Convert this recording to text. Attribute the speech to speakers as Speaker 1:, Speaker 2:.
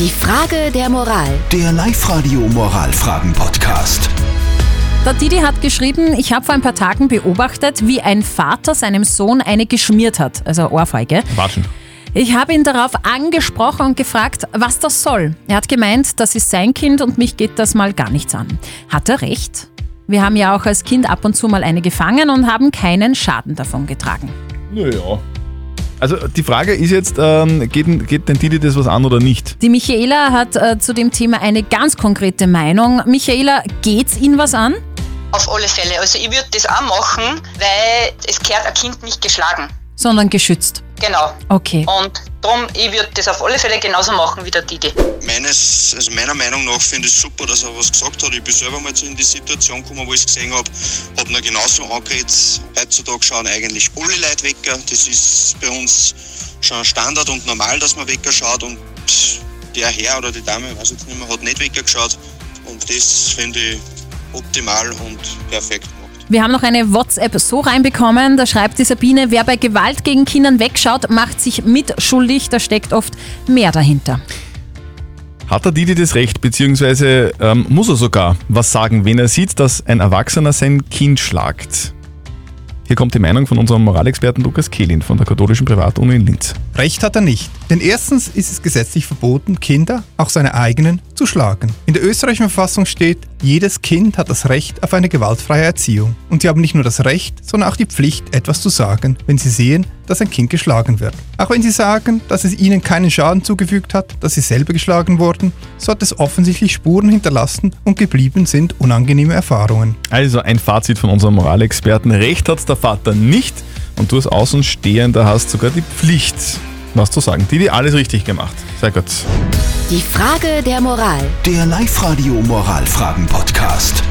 Speaker 1: Die Frage der Moral.
Speaker 2: Der Live-Radio Moralfragen-Podcast.
Speaker 3: Der Didi hat geschrieben, ich habe vor ein paar Tagen beobachtet, wie ein Vater seinem Sohn eine geschmiert hat, also Ohrfeige.
Speaker 4: Watschen.
Speaker 3: Ich habe ihn darauf angesprochen und gefragt, was das soll. Er hat gemeint, das ist sein Kind und mich geht das mal gar nichts an. Hat er recht? Wir haben ja auch als Kind ab und zu mal eine gefangen und haben keinen Schaden davon getragen.
Speaker 4: Naja. Also die Frage ist jetzt, ähm, geht, geht den Didi das was an oder nicht?
Speaker 3: Die Michaela hat äh, zu dem Thema eine ganz konkrete Meinung. Michaela, geht's Ihnen was an?
Speaker 5: Auf alle Fälle. Also ich würde das auch machen, weil es gehört ein Kind nicht geschlagen.
Speaker 3: Sondern geschützt.
Speaker 5: Genau.
Speaker 3: Okay.
Speaker 5: Und darum, ich würde das auf alle Fälle genauso machen wie der Didi.
Speaker 6: Meines, also meiner Meinung nach finde ich es super, dass er was gesagt hat. Ich bin selber mal in die Situation gekommen, wo ich es gesehen habe. Habe ihn genauso angeredet. Heutzutage schauen eigentlich alle Leute Wecker. Das ist bei uns schon Standard und normal, dass man Wecker schaut. Und der Herr oder die Dame, weiß jetzt nicht mehr, hat nicht Wecker geschaut. Und das finde ich optimal und perfekt.
Speaker 3: Wir haben noch eine WhatsApp so reinbekommen, da schreibt die Sabine, wer bei Gewalt gegen Kindern wegschaut, macht sich mitschuldig, da steckt oft mehr dahinter.
Speaker 4: Hat der Didi das Recht, beziehungsweise ähm, muss er sogar was sagen, wenn er sieht, dass ein Erwachsener sein Kind schlagt? Hier kommt die Meinung von unserem Moralexperten Lukas Kehlin von der katholischen Privatuni in Linz.
Speaker 7: Recht hat er nicht. Denn erstens ist es gesetzlich verboten, Kinder, auch seine eigenen, zu schlagen. In der österreichischen Verfassung steht, jedes Kind hat das Recht auf eine gewaltfreie Erziehung. Und sie haben nicht nur das Recht, sondern auch die Pflicht, etwas zu sagen, wenn sie sehen, dass ein Kind geschlagen wird. Auch wenn sie sagen, dass es ihnen keinen Schaden zugefügt hat, dass sie selber geschlagen wurden, so hat es offensichtlich Spuren hinterlassen und geblieben sind unangenehme Erfahrungen.
Speaker 4: Also ein Fazit von unserem Moralexperten. Recht hat der Vater nicht und du als Außenstehender hast sogar die Pflicht, was zu sagen. Didi, alles richtig gemacht. Sehr gut.
Speaker 1: Die Frage der Moral.
Speaker 2: Der Live-Radio Moralfragen-Podcast.